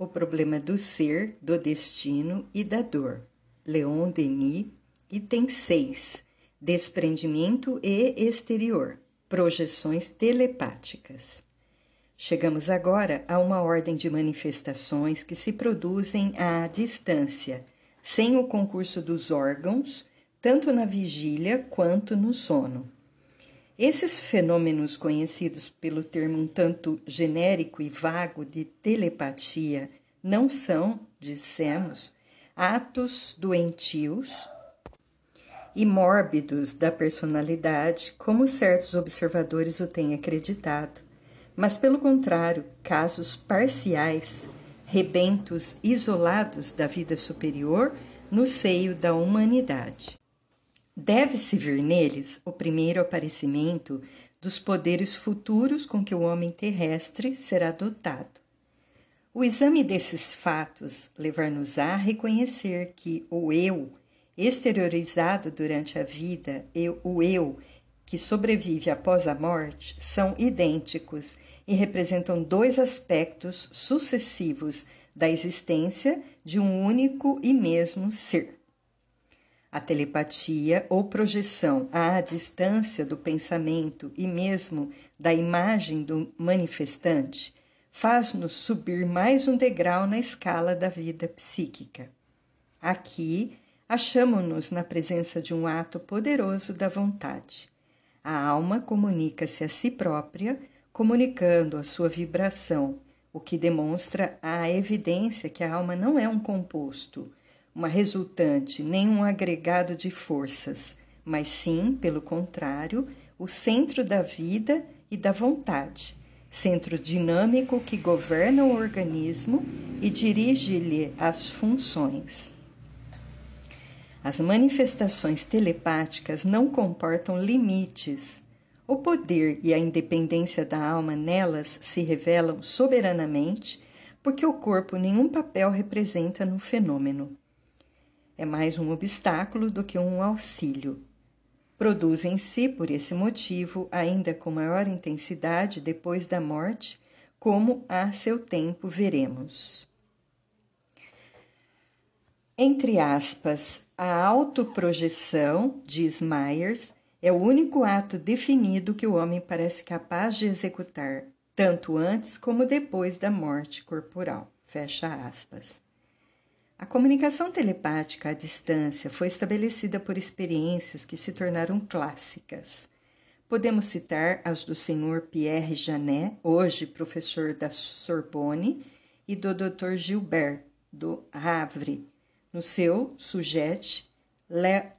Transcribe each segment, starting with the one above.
O problema do ser, do destino e da dor. Leon Denis, item 6. Desprendimento e exterior. Projeções telepáticas. Chegamos agora a uma ordem de manifestações que se produzem à distância, sem o concurso dos órgãos, tanto na vigília quanto no sono. Esses fenômenos conhecidos pelo termo um tanto genérico e vago de telepatia não são, dissemos, atos doentios e mórbidos da personalidade, como certos observadores o têm acreditado, mas, pelo contrário, casos parciais, rebentos isolados da vida superior no seio da humanidade. Deve-se ver neles o primeiro aparecimento dos poderes futuros com que o homem terrestre será dotado. O exame desses fatos levar-nos-á a reconhecer que o eu exteriorizado durante a vida e o eu que sobrevive após a morte são idênticos e representam dois aspectos sucessivos da existência de um único e mesmo ser. A telepatia ou projeção à distância do pensamento e mesmo da imagem do manifestante faz-nos subir mais um degrau na escala da vida psíquica. Aqui, achamos-nos na presença de um ato poderoso da vontade. A alma comunica-se a si própria, comunicando a sua vibração, o que demonstra a evidência que a alma não é um composto uma resultante, nem um agregado de forças, mas sim, pelo contrário, o centro da vida e da vontade, centro dinâmico que governa o organismo e dirige-lhe as funções. As manifestações telepáticas não comportam limites. O poder e a independência da alma nelas se revelam soberanamente, porque o corpo nenhum papel representa no fenômeno é mais um obstáculo do que um auxílio. Produz em si, por esse motivo, ainda com maior intensidade depois da morte, como a seu tempo veremos. Entre aspas, a autoprojeção, diz Myers, é o único ato definido que o homem parece capaz de executar, tanto antes como depois da morte corporal. Fecha aspas. A comunicação telepática à distância foi estabelecida por experiências que se tornaram clássicas. Podemos citar as do Sr. Pierre Janet, hoje professor da Sorbonne, e do Dr. Gilbert, do Havre, no seu sujet Le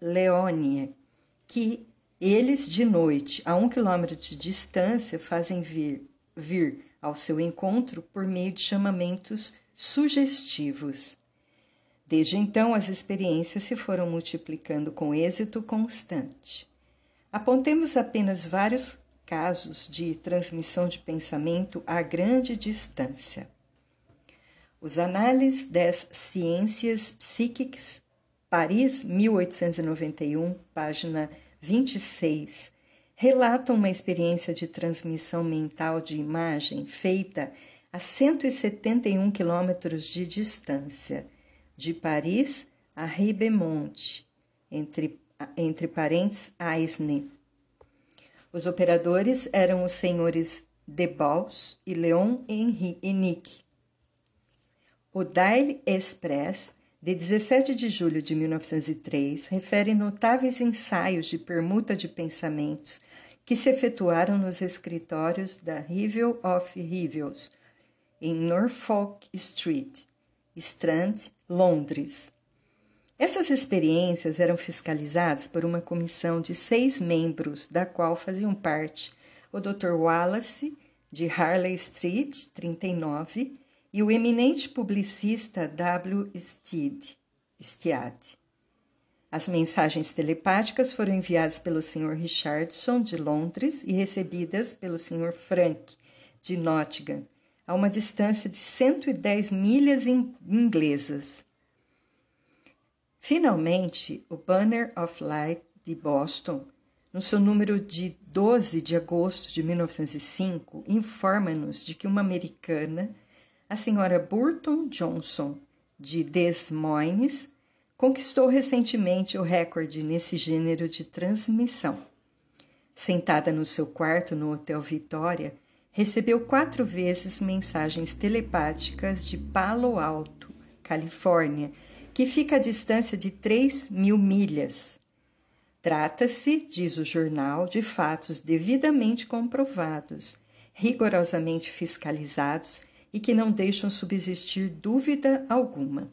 que eles de noite, a um quilômetro de distância, fazem vir, vir ao seu encontro por meio de chamamentos sugestivos. Desde então, as experiências se foram multiplicando com êxito constante. Apontemos apenas vários casos de transmissão de pensamento a grande distância. Os Análises das Ciências Psíquicas, Paris, 1891, página 26, relatam uma experiência de transmissão mental de imagem feita a 171 quilômetros de distância de Paris a Ribemonte, entre, entre parentes Aisne. Os operadores eram os senhores Debals e Leon Henrique. O Daily Express, de 17 de julho de 1903, refere notáveis ensaios de permuta de pensamentos que se efetuaram nos escritórios da Rivel of Rivels, em Norfolk Street, Strand, Londres. Essas experiências eram fiscalizadas por uma comissão de seis membros, da qual faziam parte o Dr. Wallace, de Harley Street, 39, e o eminente publicista W. Stead. As mensagens telepáticas foram enviadas pelo Sr. Richardson, de Londres, e recebidas pelo Sr. Frank, de Nottingham, a uma distância de 110 milhas inglesas. Finalmente, o Banner of Light de Boston, no seu número de 12 de agosto de 1905, informa-nos de que uma americana, a senhora Burton Johnson, de Des Moines, conquistou recentemente o recorde nesse gênero de transmissão. Sentada no seu quarto no Hotel Vitória, recebeu quatro vezes mensagens telepáticas de Palo Alto, Califórnia, que fica a distância de 3 mil milhas. Trata-se, diz o jornal, de fatos devidamente comprovados, rigorosamente fiscalizados e que não deixam subsistir dúvida alguma.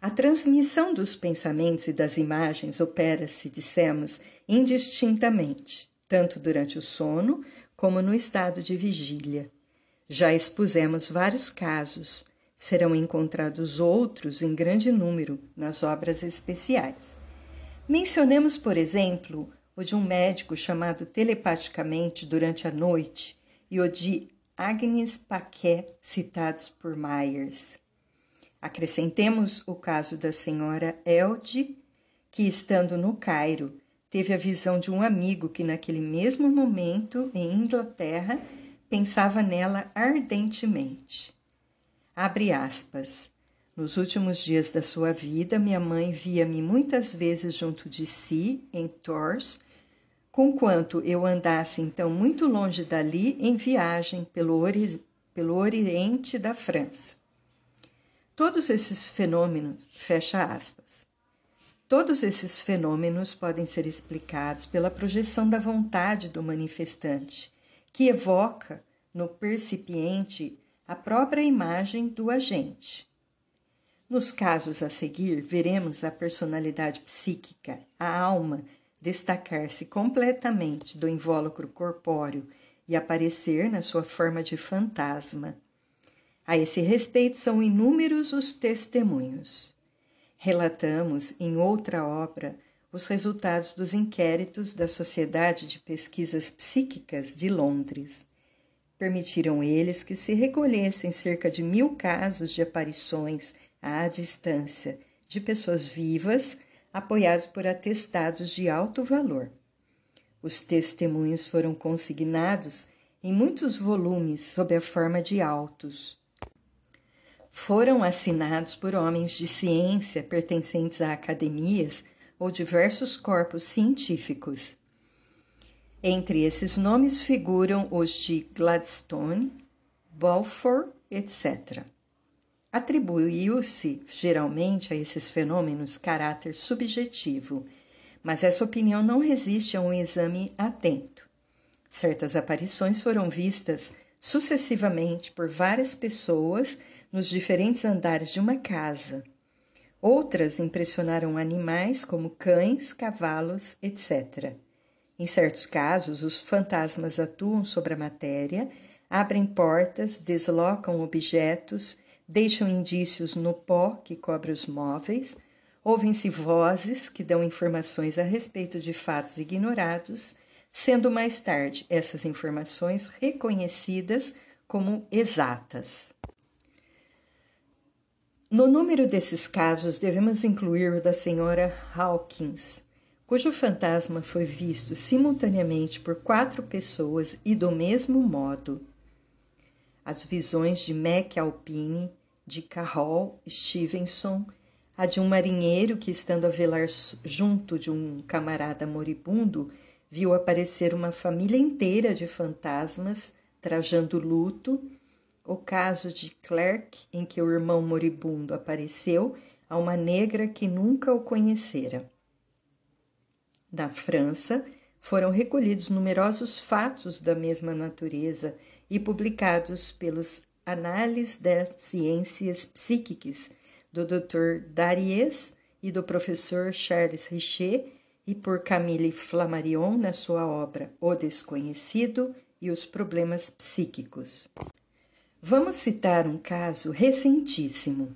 A transmissão dos pensamentos e das imagens opera-se, dissemos, indistintamente, tanto durante o sono como no estado de vigília. Já expusemos vários casos, serão encontrados outros em grande número nas obras especiais. Mencionemos, por exemplo, o de um médico chamado telepaticamente durante a noite e o de Agnes Paquet, citados por Myers. Acrescentemos o caso da senhora Elde, que, estando no Cairo, teve a visão de um amigo que, naquele mesmo momento, em Inglaterra, pensava nela ardentemente. Abre aspas. Nos últimos dias da sua vida, minha mãe via-me muitas vezes junto de si, em Tours, conquanto eu andasse então muito longe dali em viagem pelo, ori pelo oriente da França. Todos esses fenômenos, fecha aspas, todos esses fenômenos podem ser explicados pela projeção da vontade do manifestante, que evoca no percipiente a própria imagem do agente. Nos casos a seguir, veremos a personalidade psíquica, a alma, destacar-se completamente do invólucro corpóreo e aparecer na sua forma de fantasma. A esse respeito, são inúmeros os testemunhos. Relatamos, em outra obra, os resultados dos inquéritos da Sociedade de Pesquisas Psíquicas de Londres. Permitiram eles que se recolhessem cerca de mil casos de aparições à distância de pessoas vivas, apoiados por atestados de alto valor. Os testemunhos foram consignados em muitos volumes sob a forma de autos. Foram assinados por homens de ciência pertencentes a academias ou diversos corpos científicos. Entre esses nomes figuram os de Gladstone, Balfour, etc. Atribuiu-se geralmente a esses fenômenos caráter subjetivo, mas essa opinião não resiste a um exame atento. Certas aparições foram vistas sucessivamente por várias pessoas nos diferentes andares de uma casa. Outras impressionaram animais como cães, cavalos, etc. Em certos casos, os fantasmas atuam sobre a matéria, abrem portas, deslocam objetos deixam indícios no pó que cobre os móveis, ouvem-se vozes que dão informações a respeito de fatos ignorados, sendo mais tarde essas informações reconhecidas como exatas. No número desses casos, devemos incluir o da senhora Hawkins, cujo fantasma foi visto simultaneamente por quatro pessoas e do mesmo modo as visões de Mac Alpine, de Carroll Stevenson, a de um marinheiro que, estando a velar junto de um camarada moribundo, viu aparecer uma família inteira de fantasmas trajando luto, o caso de Clerk, em que o irmão moribundo apareceu a uma negra que nunca o conhecera. Na França, foram recolhidos numerosos fatos da mesma natureza e publicados pelos Análises das Ciências Psíquicas, do Dr. Darius e do professor Charles Richer, e por Camille Flammarion na sua obra O Desconhecido e os Problemas Psíquicos. Vamos citar um caso recentíssimo.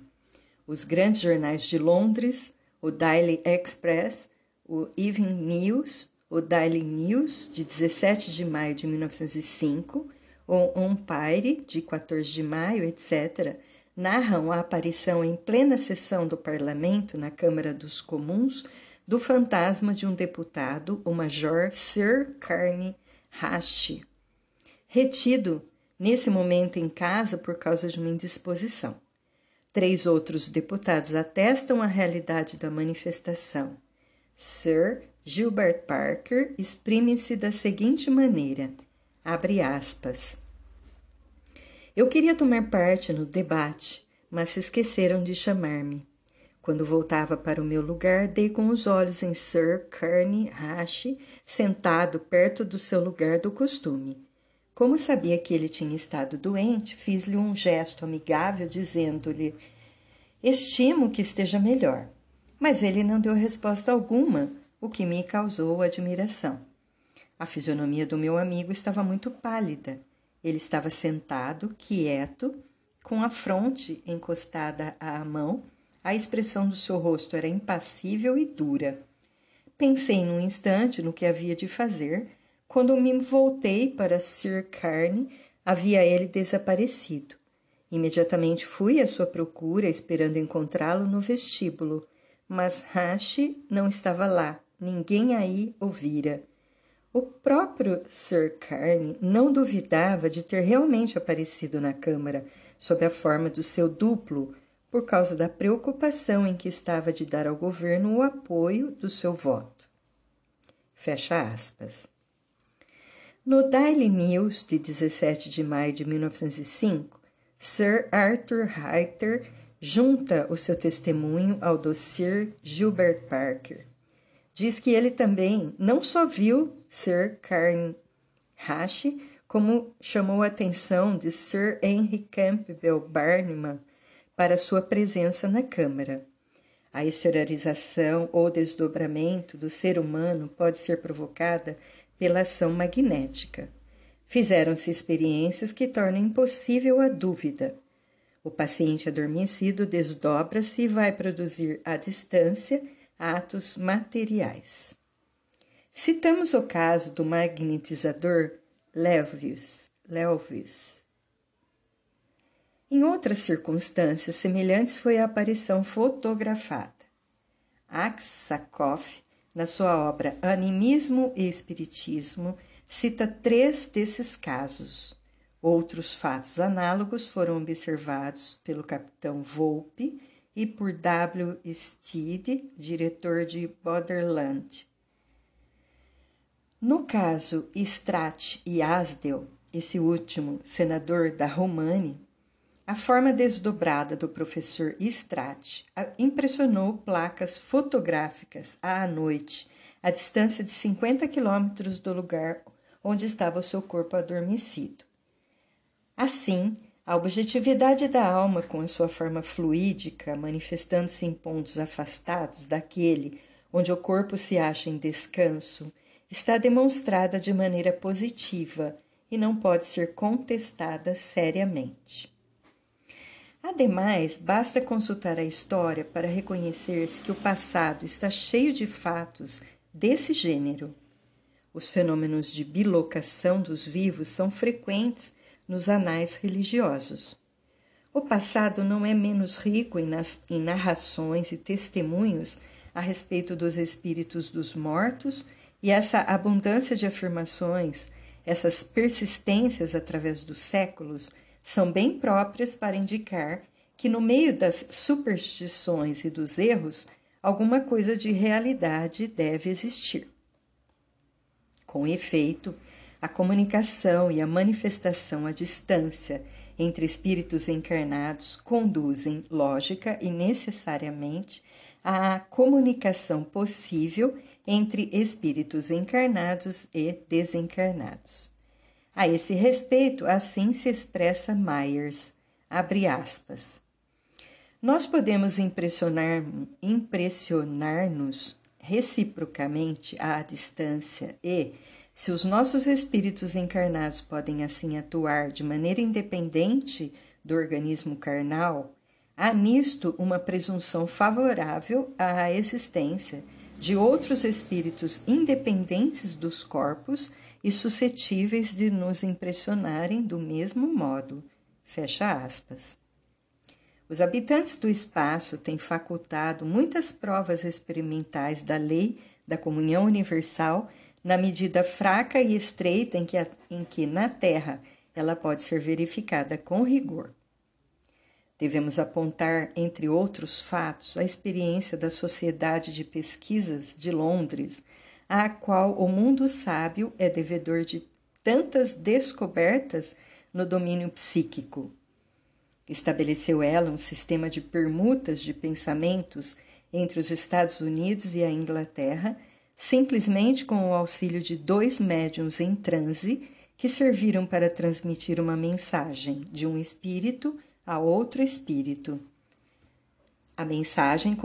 Os grandes jornais de Londres, o Daily Express, o Evening News, o Daily News, de 17 de maio de 1905, o Umpire, de 14 de maio, etc., narram a aparição em plena sessão do parlamento, na Câmara dos Comuns, do fantasma de um deputado, o Major Sir Carney Hash, retido nesse momento em casa por causa de uma indisposição. Três outros deputados atestam a realidade da manifestação. Sir Gilbert Parker exprime-se da seguinte maneira: abre aspas. Eu queria tomar parte no debate, mas se esqueceram de chamar-me. Quando voltava para o meu lugar, dei com os olhos em Sir Kearney Hash, sentado perto do seu lugar do costume. Como sabia que ele tinha estado doente, fiz-lhe um gesto amigável, dizendo-lhe: Estimo que esteja melhor. Mas ele não deu resposta alguma, o que me causou admiração. A fisionomia do meu amigo estava muito pálida ele estava sentado, quieto, com a fronte encostada à mão. A expressão do seu rosto era impassível e dura. Pensei num instante no que havia de fazer. Quando me voltei para Sir Carney, havia ele desaparecido. Imediatamente fui à sua procura, esperando encontrá-lo no vestíbulo, mas Hashi não estava lá, ninguém aí o vira. O próprio Sir Carney não duvidava de ter realmente aparecido na Câmara sob a forma do seu duplo, por causa da preocupação em que estava de dar ao governo o apoio do seu voto. Fecha aspas. No Daily News de 17 de maio de 1905, Sir Arthur Hayter junta o seu testemunho ao do Sir Gilbert Parker diz que ele também não só viu Sir Carnhash, como chamou a atenção de Sir Henry Campbell Barnum para sua presença na Câmara. A exteriorização ou desdobramento do ser humano pode ser provocada pela ação magnética. Fizeram-se experiências que tornam impossível a dúvida. O paciente adormecido desdobra-se e vai produzir à distância atos materiais. Citamos o caso do magnetizador Lewis. Lewis. Em outras circunstâncias semelhantes foi a aparição fotografada. Aksakoff, na sua obra Animismo e Espiritismo, cita três desses casos. Outros fatos análogos foram observados pelo capitão Volpe e por W. Steed, diretor de Borderland. No caso Strat e Asdel, esse último senador da Romani, a forma desdobrada do professor Strat impressionou placas fotográficas à noite, a distância de 50 quilômetros do lugar onde estava o seu corpo adormecido. Assim, a objetividade da alma, com a sua forma fluídica, manifestando-se em pontos afastados daquele onde o corpo se acha em descanso, está demonstrada de maneira positiva e não pode ser contestada seriamente. Ademais, basta consultar a história para reconhecer-se que o passado está cheio de fatos desse gênero. Os fenômenos de bilocação dos vivos são frequentes nos anais religiosos. O passado não é menos rico em, nas, em narrações e testemunhos a respeito dos espíritos dos mortos, e essa abundância de afirmações, essas persistências através dos séculos, são bem próprias para indicar que no meio das superstições e dos erros, alguma coisa de realidade deve existir. Com efeito, a comunicação e a manifestação à distância entre espíritos encarnados conduzem, lógica e necessariamente, à comunicação possível entre espíritos encarnados e desencarnados. A esse respeito, assim se expressa Myers, abre aspas. Nós podemos impressionar-nos impressionar reciprocamente à distância e, se os nossos espíritos encarnados podem assim atuar de maneira independente do organismo carnal, há nisto uma presunção favorável à existência de outros espíritos independentes dos corpos e suscetíveis de nos impressionarem do mesmo modo. Fecha aspas. Os habitantes do espaço têm facultado muitas provas experimentais da lei da comunhão universal na medida fraca e estreita em que, em que na Terra ela pode ser verificada com rigor. Devemos apontar, entre outros fatos, a experiência da Sociedade de Pesquisas de Londres, à qual o mundo sábio é devedor de tantas descobertas no domínio psíquico. Estabeleceu ela um sistema de permutas de pensamentos entre os Estados Unidos e a Inglaterra, simplesmente com o auxílio de dois médiums em transe que serviram para transmitir uma mensagem de um espírito a outro espírito. A mensagem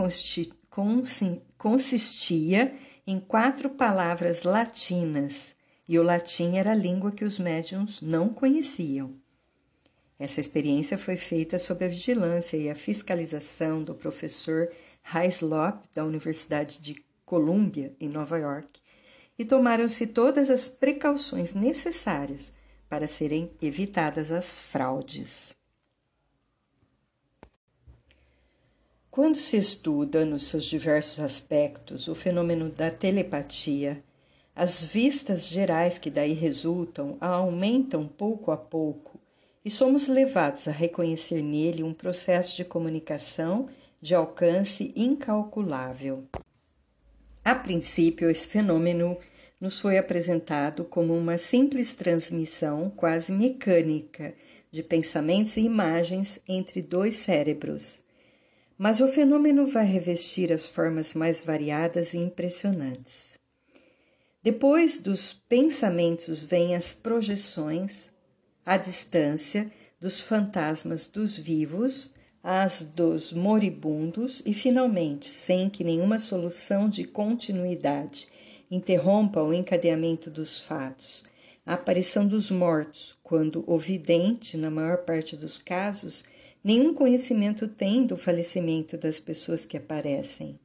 consistia em quatro palavras latinas, e o latim era a língua que os médiums não conheciam. Essa experiência foi feita sob a vigilância e a fiscalização do professor Hyslop, da Universidade de Columbia, em Nova York, e tomaram-se todas as precauções necessárias para serem evitadas as fraudes. Quando se estuda, nos seus diversos aspectos, o fenômeno da telepatia, as vistas gerais que daí resultam aumentam pouco a pouco e somos levados a reconhecer nele um processo de comunicação de alcance incalculável. A princípio, esse fenômeno nos foi apresentado como uma simples transmissão quase mecânica de pensamentos e imagens entre dois cérebros mas o fenômeno vai revestir as formas mais variadas e impressionantes. Depois dos pensamentos vêm as projeções à distância dos fantasmas dos vivos, as dos moribundos e, finalmente, sem que nenhuma solução de continuidade interrompa o encadeamento dos fatos, a aparição dos mortos, quando o vidente, na maior parte dos casos, nenhum conhecimento tem do falecimento das pessoas que aparecem.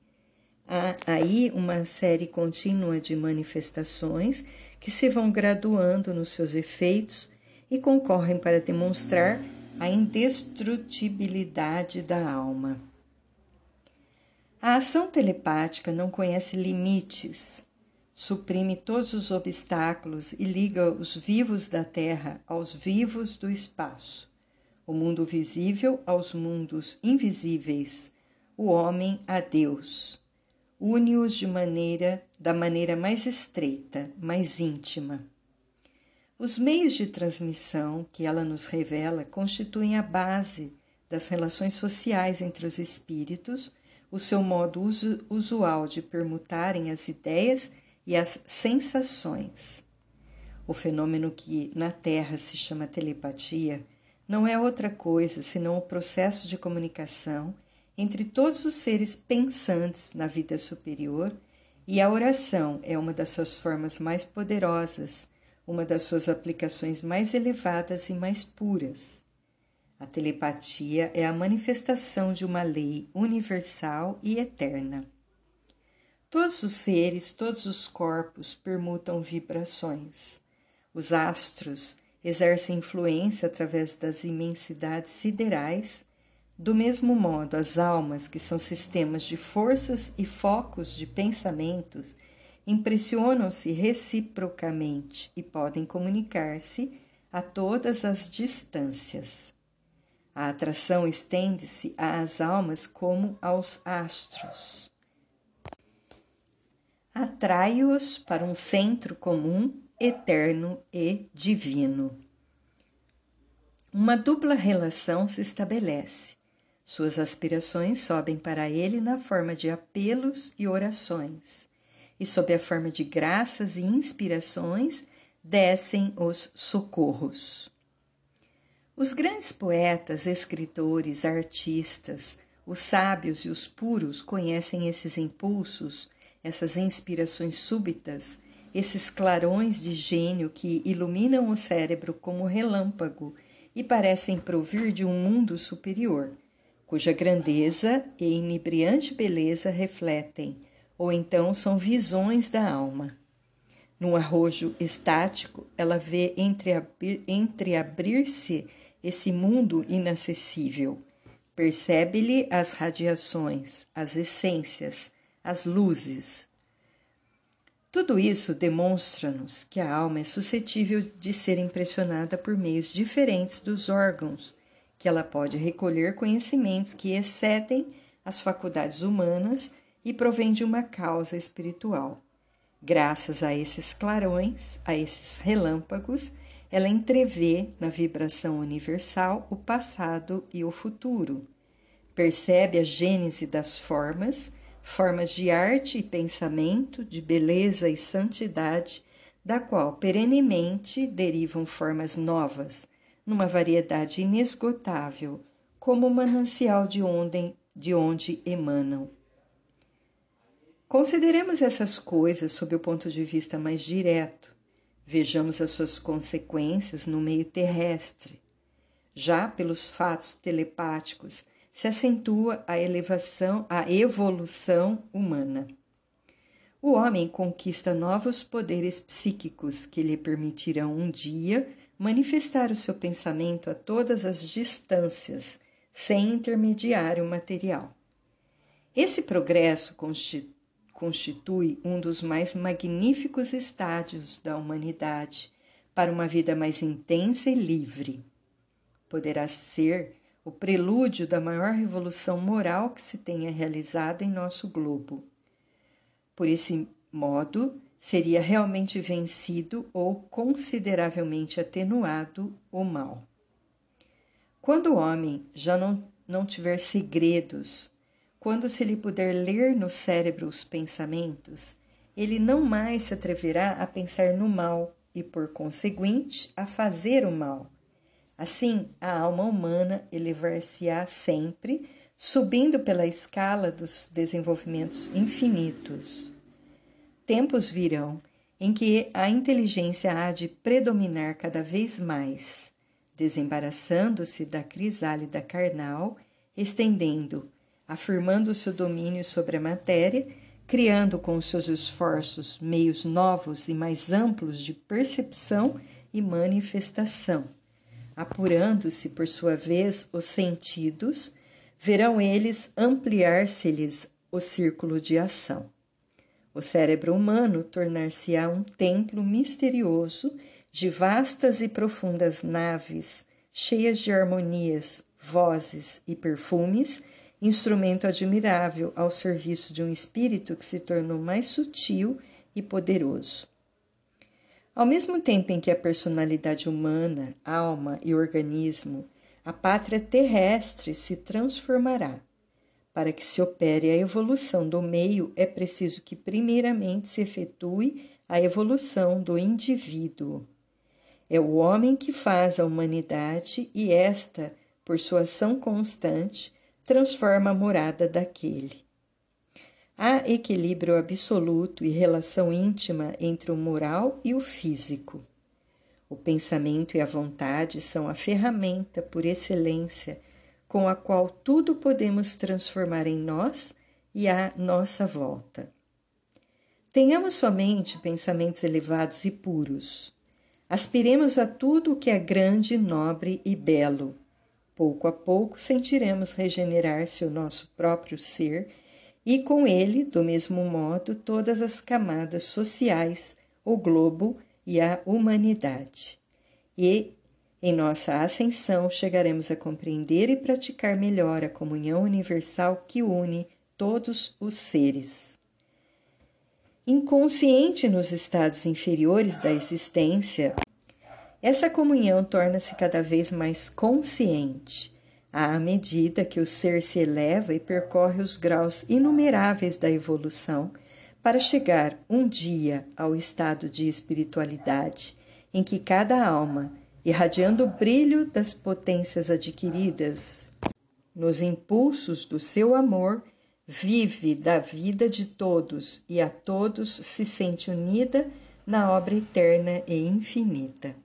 Há aí uma série contínua de manifestações que se vão graduando nos seus efeitos e concorrem para demonstrar a indestrutibilidade da alma. A ação telepática não conhece limites, suprime todos os obstáculos e liga os vivos da Terra aos vivos do espaço o mundo visível aos mundos invisíveis, o homem a Deus. Une-os de maneira da maneira mais estreita, mais íntima. Os meios de transmissão que ela nos revela constituem a base das relações sociais entre os espíritos, o seu modo usual de permutarem as ideias e as sensações. O fenômeno que na Terra se chama telepatia não é outra coisa senão o processo de comunicação entre todos os seres pensantes na vida superior, e a oração é uma das suas formas mais poderosas, uma das suas aplicações mais elevadas e mais puras. A telepatia é a manifestação de uma lei universal e eterna. Todos os seres, todos os corpos permutam vibrações. Os astros exerce influência através das imensidades siderais, do mesmo modo, as almas, que são sistemas de forças e focos de pensamentos, impressionam-se reciprocamente e podem comunicar-se a todas as distâncias. A atração estende-se às almas como aos astros. Atrai-os para um centro comum eterno e divino. Uma dupla relação se estabelece. Suas aspirações sobem para ele na forma de apelos e orações, e sob a forma de graças e inspirações descem os socorros. Os grandes poetas, escritores, artistas, os sábios e os puros conhecem esses impulsos, essas inspirações súbitas esses clarões de gênio que iluminam o cérebro como relâmpago e parecem provir de um mundo superior, cuja grandeza e inebriante beleza refletem, ou então são visões da alma. Num arrojo estático, ela vê entreabrir-se esse mundo inacessível. Percebe-lhe as radiações, as essências, as luzes, Tudo isso demonstra-nos que a alma é suscetível de ser impressionada por meios diferentes dos órgãos, que ela pode recolher conhecimentos que excedem as faculdades humanas e provém de uma causa espiritual. Graças a esses clarões, a esses relâmpagos, ela entrevê na vibração universal o passado e o futuro. Percebe a gênese das formas, formas de arte e pensamento, de beleza e santidade, da qual perenemente derivam formas novas, numa variedade inesgotável, como o manancial de onde, de onde emanam. Consideremos essas coisas sob o ponto de vista mais direto. Vejamos as suas consequências no meio terrestre. Já pelos fatos telepáticos se acentua a elevação, a evolução humana. O homem conquista novos poderes psíquicos que lhe permitirão um dia manifestar o seu pensamento a todas as distâncias, sem intermediário material. Esse progresso constitui um dos mais magníficos estádios da humanidade para uma vida mais intensa e livre. Poderá ser o prelúdio da maior revolução moral que se tenha realizado em nosso globo. Por esse modo, seria realmente vencido ou consideravelmente atenuado o mal. Quando o homem já não, não tiver segredos quando se lhe puder ler no cérebro os pensamentos, ele não mais se atreverá a pensar no mal e, por conseguinte, a fazer o mal. Assim, a alma humana elevar-se-á sempre, subindo pela escala dos desenvolvimentos infinitos. Tempos virão em que a inteligência há de predominar cada vez mais, desembaraçando-se da crisálida carnal, estendendo afirmando seu domínio sobre a matéria, criando com seus esforços meios novos e mais amplos de percepção e manifestação. Apurando-se, por sua vez, os sentidos, verão eles ampliar-se-lhes o círculo de ação. O cérebro humano tornar-se-á um templo misterioso de vastas e profundas naves, cheias de harmonias, vozes e perfumes instrumento admirável ao serviço de um espírito que se tornou mais sutil e poderoso. Ao mesmo tempo em que a personalidade humana, alma e organismo, a pátria terrestre se transformará. Para que se opere a evolução do meio, é preciso que, primeiramente, se efetue a evolução do indivíduo. É o homem que faz a humanidade e esta, por sua ação constante, transforma a morada daquele. Há equilíbrio absoluto e relação íntima entre o moral e o físico. O pensamento e a vontade são a ferramenta por excelência com a qual tudo podemos transformar em nós e à nossa volta. Tenhamos somente pensamentos elevados e puros. Aspiremos a tudo o que é grande, nobre e belo Pouco a pouco sentiremos regenerar-se o nosso próprio ser e com ele, do mesmo modo, todas as camadas sociais, o globo e a humanidade. E, em nossa ascensão, chegaremos a compreender e praticar melhor a comunhão universal que une todos os seres. Inconsciente nos estados inferiores da existência, essa comunhão torna-se cada vez mais consciente à medida que o ser se eleva e percorre os graus inumeráveis da evolução para chegar um dia ao estado de espiritualidade em que cada alma, irradiando o brilho das potências adquiridas nos impulsos do seu amor, vive da vida de todos e a todos se sente unida na obra eterna e infinita.